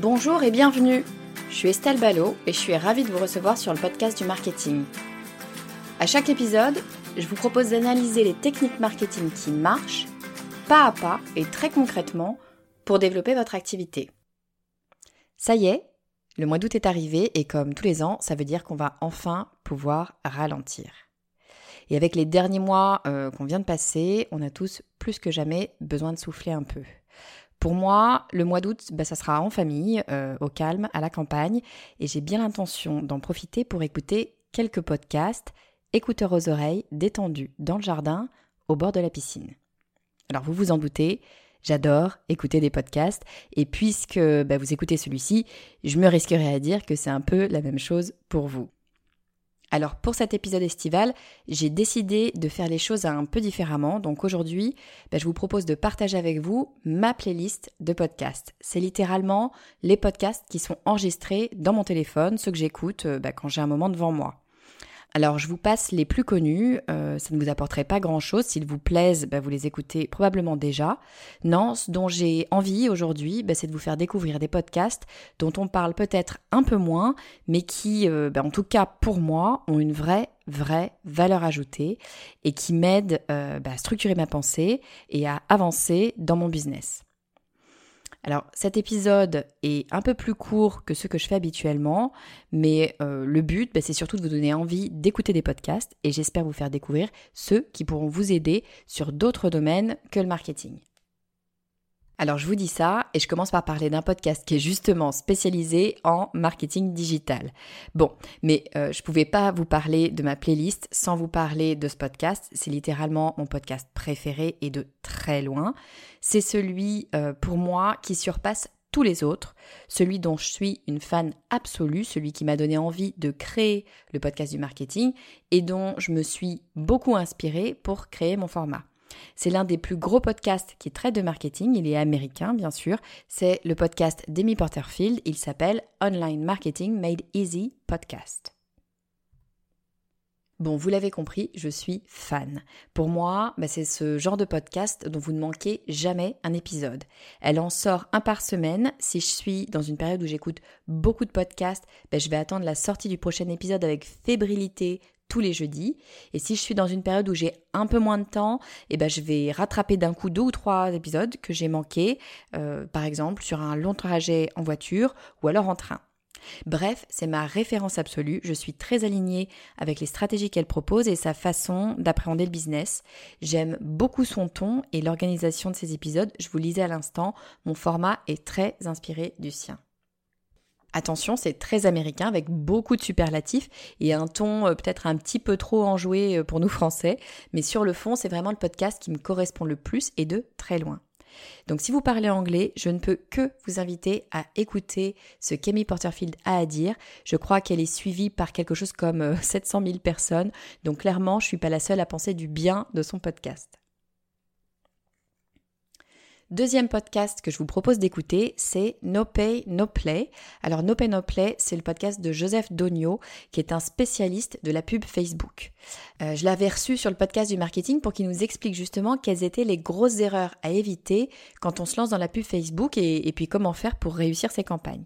Bonjour et bienvenue. Je suis Estelle Ballot et je suis ravie de vous recevoir sur le podcast du marketing. À chaque épisode, je vous propose d'analyser les techniques marketing qui marchent, pas à pas et très concrètement, pour développer votre activité. Ça y est, le mois d'août est arrivé et comme tous les ans, ça veut dire qu'on va enfin pouvoir ralentir. Et avec les derniers mois euh, qu'on vient de passer, on a tous plus que jamais besoin de souffler un peu. Pour moi, le mois d'août, bah, ça sera en famille, euh, au calme, à la campagne, et j'ai bien l'intention d'en profiter pour écouter quelques podcasts, écouteurs aux oreilles, détendus, dans le jardin, au bord de la piscine. Alors vous vous en doutez, j'adore écouter des podcasts, et puisque bah, vous écoutez celui-ci, je me risquerai à dire que c'est un peu la même chose pour vous. Alors pour cet épisode estival, j'ai décidé de faire les choses un peu différemment. Donc aujourd'hui, bah, je vous propose de partager avec vous ma playlist de podcasts. C'est littéralement les podcasts qui sont enregistrés dans mon téléphone, ceux que j'écoute euh, bah, quand j'ai un moment devant moi. Alors je vous passe les plus connus, euh, ça ne vous apporterait pas grand-chose, s'ils vous plaisent, bah, vous les écoutez probablement déjà. Non, ce dont j'ai envie aujourd'hui, bah, c'est de vous faire découvrir des podcasts dont on parle peut-être un peu moins, mais qui, euh, bah, en tout cas pour moi, ont une vraie vraie valeur ajoutée et qui m'aident euh, à structurer ma pensée et à avancer dans mon business. Alors cet épisode est un peu plus court que ce que je fais habituellement, mais euh, le but, bah, c'est surtout de vous donner envie d'écouter des podcasts et j'espère vous faire découvrir ceux qui pourront vous aider sur d'autres domaines que le marketing. Alors je vous dis ça et je commence par parler d'un podcast qui est justement spécialisé en marketing digital. Bon, mais euh, je pouvais pas vous parler de ma playlist sans vous parler de ce podcast. C'est littéralement mon podcast préféré et de très loin. C'est celui euh, pour moi qui surpasse tous les autres, celui dont je suis une fan absolue, celui qui m'a donné envie de créer le podcast du marketing et dont je me suis beaucoup inspirée pour créer mon format. C'est l'un des plus gros podcasts qui traite de marketing. Il est américain, bien sûr. C'est le podcast d'Amy Porterfield. Il s'appelle Online Marketing Made Easy Podcast. Bon, vous l'avez compris, je suis fan. Pour moi, bah, c'est ce genre de podcast dont vous ne manquez jamais un épisode. Elle en sort un par semaine. Si je suis dans une période où j'écoute beaucoup de podcasts, bah, je vais attendre la sortie du prochain épisode avec fébrilité, tous les jeudis. Et si je suis dans une période où j'ai un peu moins de temps, eh ben je vais rattraper d'un coup deux ou trois épisodes que j'ai manqués, euh, par exemple sur un long trajet en voiture ou alors en train. Bref, c'est ma référence absolue. Je suis très alignée avec les stratégies qu'elle propose et sa façon d'appréhender le business. J'aime beaucoup son ton et l'organisation de ses épisodes. Je vous lisais à l'instant, mon format est très inspiré du sien. Attention, c'est très américain avec beaucoup de superlatifs et un ton euh, peut-être un petit peu trop enjoué euh, pour nous français, mais sur le fond, c'est vraiment le podcast qui me correspond le plus et de très loin. Donc si vous parlez anglais, je ne peux que vous inviter à écouter ce qu'Amy Porterfield a à dire. Je crois qu'elle est suivie par quelque chose comme 700 euh, 000 personnes, donc clairement, je ne suis pas la seule à penser du bien de son podcast. Deuxième podcast que je vous propose d'écouter, c'est No Pay, No Play. Alors No Pay, No Play, c'est le podcast de Joseph Dogno, qui est un spécialiste de la pub Facebook. Euh, je l'avais reçu sur le podcast du marketing pour qu'il nous explique justement quelles étaient les grosses erreurs à éviter quand on se lance dans la pub Facebook et, et puis comment faire pour réussir ses campagnes.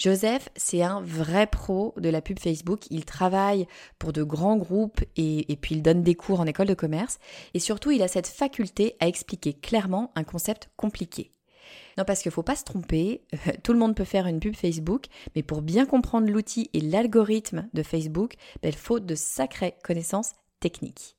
Joseph, c'est un vrai pro de la pub Facebook. Il travaille pour de grands groupes et, puis il donne des cours en école de commerce. Et surtout, il a cette faculté à expliquer clairement un concept compliqué. Non, parce qu'il ne faut pas se tromper, tout le monde peut faire une pub Facebook, mais pour bien comprendre l'outil et l'algorithme de Facebook, ben, il faut de sacrées connaissances techniques.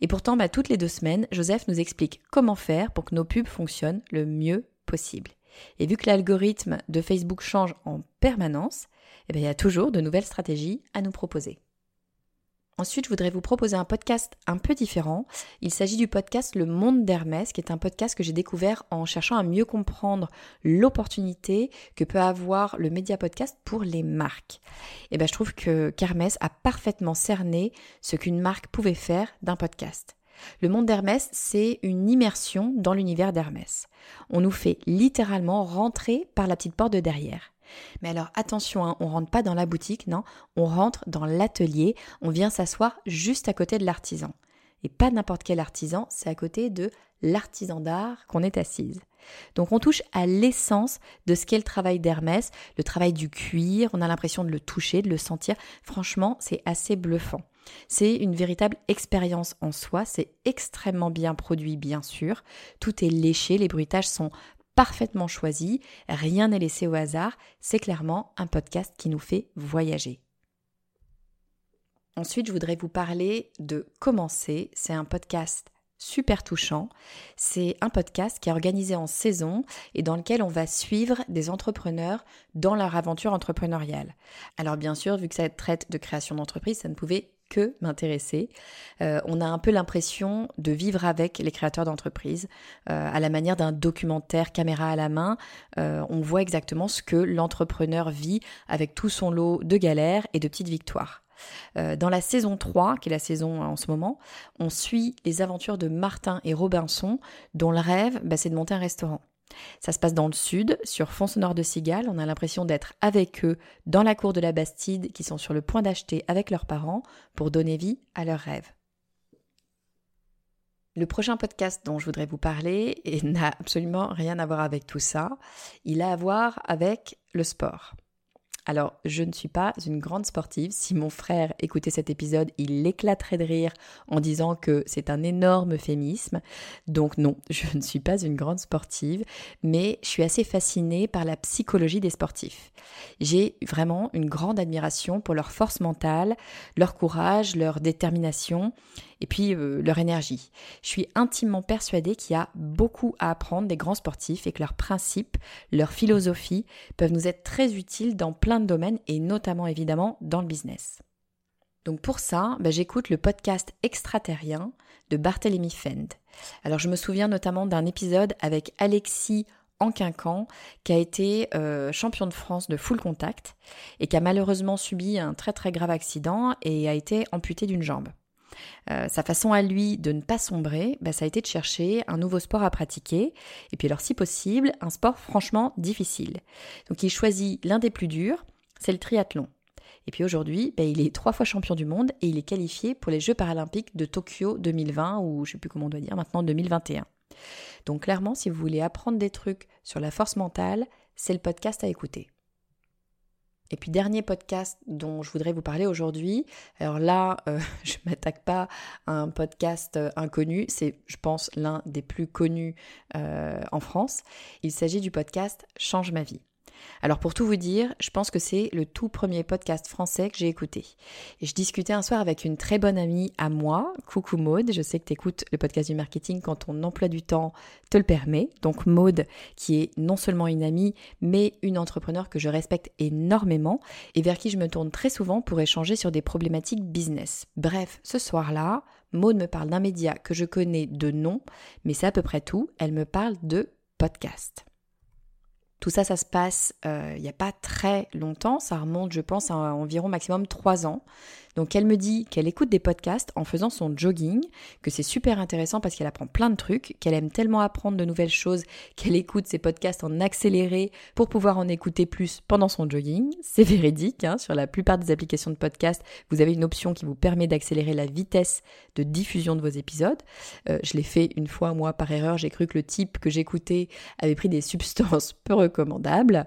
Et pourtant, bah, toutes les deux semaines, Joseph nous explique comment faire pour que nos pubs fonctionnent le mieux possible. Et vu que l'algorithme de Facebook change en permanence, eh ben, il y a toujours de nouvelles stratégies à nous proposer. Ensuite, je voudrais vous proposer un podcast un peu différent. Il s'agit du podcast Le Monde d'Hermès, qui est un podcast que j'ai découvert en cherchant à mieux comprendre l'opportunité que peut avoir le média podcast pour les marques. Et ben, je trouve que qu'Hermès a parfaitement cerné ce qu'une marque pouvait faire d'un podcast. Le monde d'Hermès, c'est une immersion dans l'univers d'Hermès. On nous fait littéralement rentrer par la petite porte de derrière. Mais alors attention, hein, on rentre pas dans la boutique, non, on rentre dans l'atelier, on vient s'asseoir juste à côté de l'artisan. Et pas n'importe quel artisan, c'est à côté de l'artisan d'art qu'on est assise. Donc on touche à l'essence de ce qu'est le travail d'Hermès, le travail du cuir, on a l'impression de le toucher, de le sentir. Franchement, c'est assez bluffant. C'est une véritable expérience en soi, c'est extrêmement bien produit bien sûr, tout est léché, les bruitages sont parfaitement choisi, rien n'est laissé au hasard, c'est clairement un podcast qui nous fait voyager. Ensuite, je voudrais vous parler de Commencer, c'est un podcast super touchant. C'est un podcast qui est organisé en saison et dans lequel on va suivre des entrepreneurs dans leur aventure entrepreneuriale. Alors bien sûr, vu que ça traite de création d'entreprise, ça ne pouvait que m'intéresser. Euh, on a un peu l'impression de vivre avec les créateurs d'entreprise, euh, à la manière d'un documentaire caméra à la main. Euh, on voit exactement ce que l'entrepreneur vit avec tout son lot de galères et de petites victoires. dans la saison 3, qui est la saison en ce moment, on suit les aventures de Martin et Robinson, dont le rêve, bah, c'est de monter un restaurant. Ça se passe dans le sud, sur fond sonore de cigales. On a l'impression d'être avec eux dans la cour de la Bastide, qui sont sur le point d'acheter avec leurs parents pour donner vie à leurs rêves. Le prochain podcast dont je voudrais vous parler n'a absolument rien à voir avec tout ça. Il a à voir avec le sport. Alors, je ne suis pas une grande sportive. Si mon frère écoutait cet épisode, il éclaterait de rire en disant que c'est un énorme euphémisme. Donc non, je ne suis pas une grande sportive, mais je suis assez fascinée par la psychologie des sportifs. J'ai vraiment une grande admiration pour leur force mentale, leur courage, leur détermination et puis euh, leur énergie. Je suis intimement persuadée qu'il y a beaucoup à apprendre des grands sportifs et que leurs principes, leur philosophie peuvent nous être très utiles dans plein de domaines et notamment évidemment dans le business. Donc pour ça, bah, j'écoute le podcast extraterrien de Barthélemy Fend. Alors je me souviens notamment d'un épisode avec Alexis Anquincan, qui a été euh, champion de France de full contact et qui a malheureusement subi un très très grave accident et a été amputé d'une jambe. Euh, sa façon à lui de ne pas sombrer, bah, ça a été de chercher un nouveau sport à pratiquer, et puis alors si possible, un sport franchement difficile. Donc il choisit l'un des plus durs, c'est le triathlon. Et puis aujourd'hui, bah, il est trois fois champion du monde et il est qualifié pour les Jeux paralympiques de Tokyo 2020 ou je ne sais plus comment on doit dire maintenant 2021. Donc clairement, si vous voulez apprendre des trucs sur la force mentale, c'est le podcast à écouter. Et puis dernier podcast dont je voudrais vous parler aujourd'hui. Alors là, euh, je m'attaque pas à un podcast euh, inconnu. C'est, je pense, l'un des plus connus euh, en France. Il s'agit du podcast Change ma vie. Alors pour tout vous dire, je pense que c'est le tout premier podcast français que j'ai écouté. Et je discutais un soir avec une très bonne amie à moi, coucou Maude, je sais que tu écoutes le podcast du marketing quand ton emploi du temps te le permet. Donc Maude, qui est non seulement une amie, mais une entrepreneur que je respecte énormément et vers qui je me tourne très souvent pour échanger sur des problématiques business. Bref, ce soir-là, Maude me parle d'un média que je connais de nom, mais c'est à peu près tout. Elle me parle de podcast. Tout ça, ça se passe euh, il n'y a pas très longtemps, ça remonte je pense à environ maximum trois ans. Donc elle me dit qu'elle écoute des podcasts en faisant son jogging, que c'est super intéressant parce qu'elle apprend plein de trucs, qu'elle aime tellement apprendre de nouvelles choses qu'elle écoute ses podcasts en accéléré pour pouvoir en écouter plus pendant son jogging. C'est véridique, hein, sur la plupart des applications de podcast, vous avez une option qui vous permet d'accélérer la vitesse de diffusion de vos épisodes. Euh, je l'ai fait une fois moi par erreur, j'ai cru que le type que j'écoutais avait pris des substances peu recommandables.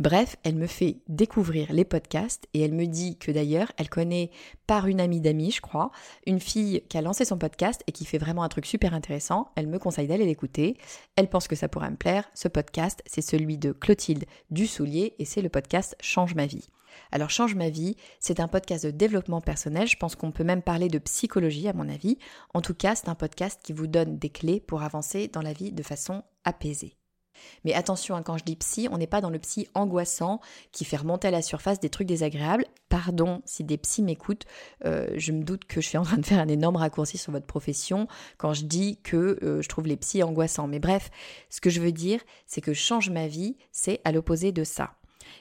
Bref, elle me fait découvrir les podcasts et elle me dit que d'ailleurs, elle connaît par une amie d'amis, je crois, une fille qui a lancé son podcast et qui fait vraiment un truc super intéressant. Elle me conseille d'aller l'écouter. Elle pense que ça pourrait me plaire. Ce podcast, c'est celui de Clotilde Dussoulier et c'est le podcast Change ma vie. Alors Change ma vie, c'est un podcast de développement personnel, je pense qu'on peut même parler de psychologie à mon avis. En tout cas, c'est un podcast qui vous donne des clés pour avancer dans la vie de façon apaisée. Mais attention, hein, quand je dis psy, on n'est pas dans le psy angoissant qui fait remonter à la surface des trucs désagréables. Pardon si des psys m'écoutent, euh, je me doute que je suis en train de faire un énorme raccourci sur votre profession quand je dis que euh, je trouve les psys angoissants. Mais bref, ce que je veux dire, c'est que change ma vie, c'est à l'opposé de ça.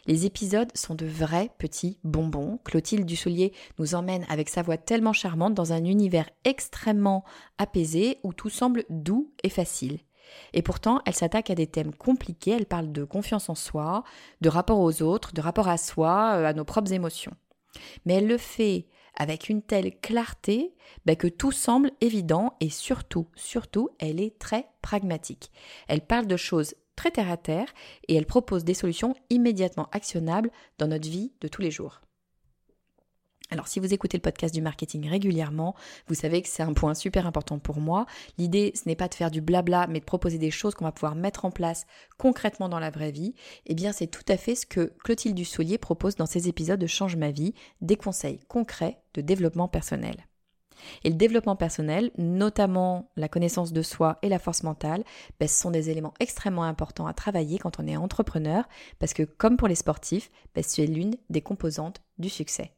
Les épisodes sont de vrais petits bonbons. Clotilde Dussoulier nous emmène avec sa voix tellement charmante dans un univers extrêmement apaisé où tout semble doux et facile. Et pourtant, elle s'attaque à des thèmes compliqués, elle parle de confiance en soi, de rapport aux autres, de rapport à soi, euh, à nos propres émotions. Mais elle le fait avec une telle clarté bah, que tout semble évident et surtout, surtout, elle est très pragmatique. Elle parle de choses très terre à terre et elle propose des solutions immédiatement actionnables dans notre vie de tous les jours. Alors si vous écoutez le podcast du marketing régulièrement, vous savez que c'est un point super important pour moi. L'idée, ce n'est pas de faire du blabla, mais de proposer des choses qu'on va pouvoir mettre en place concrètement dans la vraie vie. Eh bien, c'est tout à fait ce que Clotilde Dussolier propose dans ses épisodes de Change ma vie, des conseils concrets de développement personnel. Et le développement personnel, notamment la connaissance de soi et la force mentale, ben, sont des éléments extrêmement importants à travailler quand on est entrepreneur, parce que comme pour les sportifs, ben, c'est l'une des composantes du succès.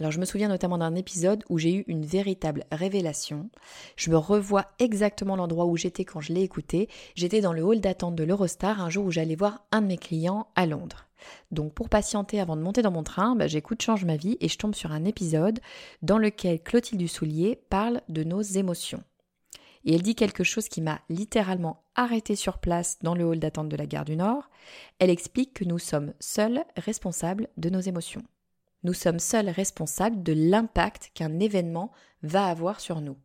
Alors je me souviens notamment d'un épisode où j'ai eu une véritable révélation. Je me revois exactement l'endroit où j'étais quand je l'ai écouté. J'étais dans le hall d'attente de l'Eurostar un jour où j'allais voir un de mes clients à Londres. Donc pour patienter avant de monter dans mon train, bah, j'écoute Change ma vie et je tombe sur un épisode dans lequel Clotilde Dussoulier parle de nos émotions. Et elle dit quelque chose qui m'a littéralement arrêté sur place dans le hall d'attente de la gare du Nord. Elle explique que nous sommes seuls responsables de nos émotions. Nous sommes seuls responsables de l'impact qu'un événement va avoir sur nous.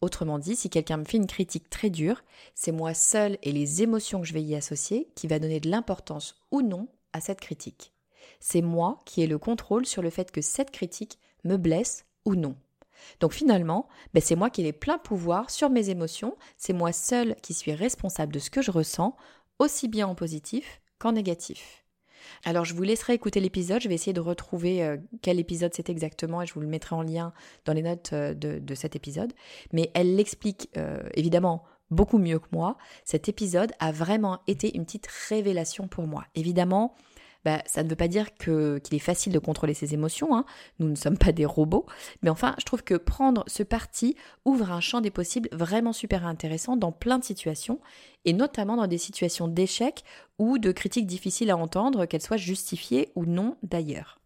Autrement dit, si quelqu'un me fait une critique très dure, c'est moi seul et les émotions que je vais y associer qui va donner de l'importance ou non à cette critique. C'est moi qui ai le contrôle sur le fait que cette critique me blesse ou non. Donc finalement, ben c'est moi qui ai les pleins pouvoirs sur mes émotions, c'est moi seul qui suis responsable de ce que je ressens, aussi bien en positif qu'en négatif. Alors je vous laisserai écouter l'épisode, je vais essayer de retrouver euh, quel épisode c'est exactement et je vous le mettrai en lien dans les notes euh, de, cet épisode. Mais elle l'explique euh, évidemment beaucoup mieux que moi. Cet épisode a vraiment été une petite révélation pour moi. Évidemment, bah, ça ne veut pas dire que, qu'il est facile de contrôler ses émotions, hein. nous ne sommes pas des robots, mais enfin, je trouve que prendre ce parti ouvre un champ des possibles vraiment super intéressant dans plein de situations, et notamment dans des situations d'échec ou de critiques difficiles à entendre, qu'elles soient justifiées ou non d'ailleurs.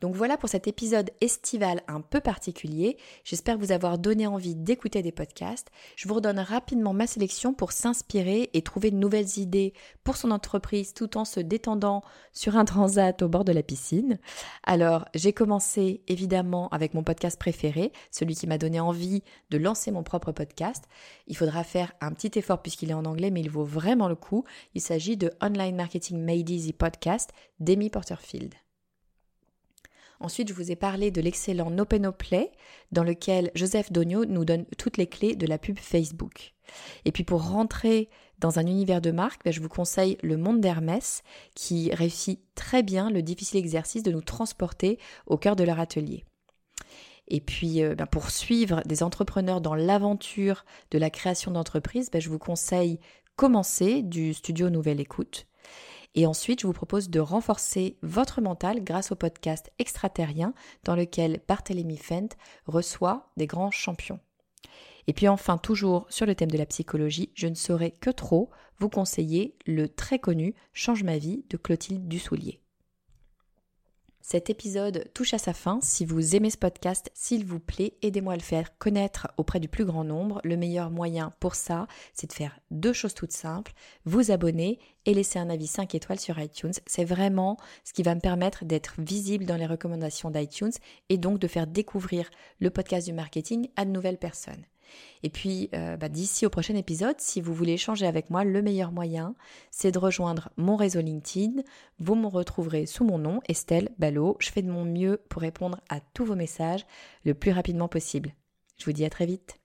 Donc voilà pour cet épisode estival un peu particulier. J'espère vous avoir donné envie d'écouter des podcasts. Je vous redonne rapidement ma sélection pour s'inspirer et trouver de nouvelles idées pour son entreprise tout en se détendant sur un transat au bord de la piscine. Alors j'ai commencé évidemment avec mon podcast préféré, celui qui m'a donné envie de lancer mon propre podcast. Il faudra faire un petit effort puisqu'il est en anglais mais il vaut vraiment le coup. Il s'agit de Online Marketing Made Easy Podcast d'Amy Porterfield. Ensuite, je vous ai parlé de l'excellent Play, dans lequel Joseph Dogno nous donne toutes les clés de la pub Facebook. Et puis pour rentrer dans un univers de marque, ben, je vous conseille Le Monde d'Hermès, qui réussit très bien le difficile exercice de nous transporter au cœur de leur atelier. Et puis, euh, ben, pour suivre des entrepreneurs dans l'aventure de la création d'entreprise, ben, je vous conseille Commencer du studio Nouvelle Écoute. Et ensuite, je vous propose de renforcer votre mental grâce au podcast Extraterrien dans lequel Barthélemy Fent reçoit des grands champions. Et puis enfin, toujours sur le thème de la psychologie, je ne saurais que trop vous conseiller le très connu Change ma vie de Clotilde Dussoulier. Cet épisode touche à sa fin. Si vous aimez ce podcast, s'il vous plaît, aidez-moi à le faire connaître auprès du plus grand nombre. Le meilleur moyen pour ça, c'est de faire deux choses toutes simples. Vous abonner et laisser un avis 5 étoiles sur iTunes. C'est vraiment ce qui va me permettre d'être visible dans les recommandations d'iTunes et donc de faire découvrir le podcast du marketing à de nouvelles personnes. Et puis, euh, bah, d'ici au prochain épisode, si vous voulez échanger avec moi, le meilleur moyen, c'est de rejoindre mon réseau LinkedIn. Vous me retrouverez sous mon nom, Estelle Ballot. Je fais de mon mieux pour répondre à tous vos messages le plus rapidement possible. Je vous dis à très vite.